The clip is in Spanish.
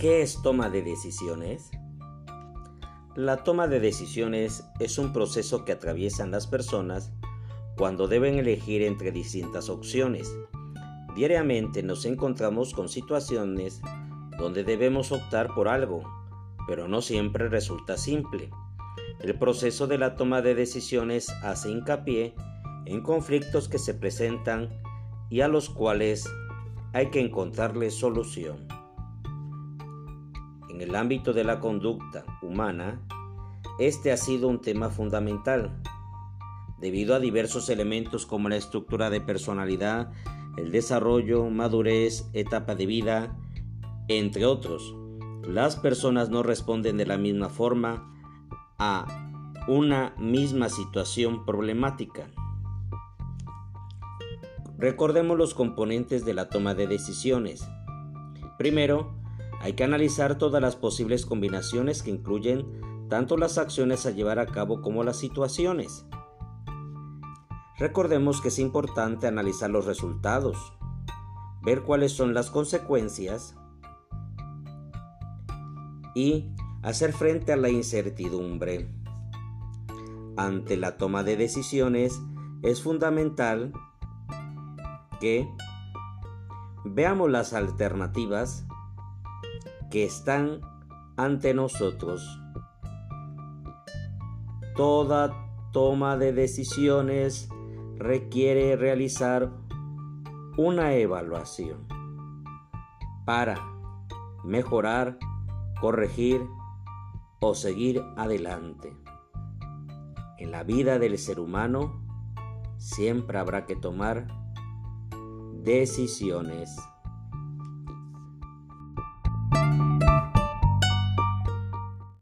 ¿Qué es toma de decisiones? La toma de decisiones es un proceso que atraviesan las personas cuando deben elegir entre distintas opciones. Diariamente nos encontramos con situaciones donde debemos optar por algo, pero no siempre resulta simple. El proceso de la toma de decisiones hace hincapié en conflictos que se presentan y a los cuales hay que encontrarle solución. En el ámbito de la conducta humana, este ha sido un tema fundamental, debido a diversos elementos como la estructura de personalidad, el desarrollo, madurez, etapa de vida, entre otros. Las personas no responden de la misma forma a una misma situación problemática. Recordemos los componentes de la toma de decisiones. Primero, hay que analizar todas las posibles combinaciones que incluyen tanto las acciones a llevar a cabo como las situaciones. Recordemos que es importante analizar los resultados, ver cuáles son las consecuencias y hacer frente a la incertidumbre. Ante la toma de decisiones es fundamental que veamos las alternativas que están ante nosotros. Toda toma de decisiones requiere realizar una evaluación para mejorar, corregir o seguir adelante. En la vida del ser humano siempre habrá que tomar decisiones.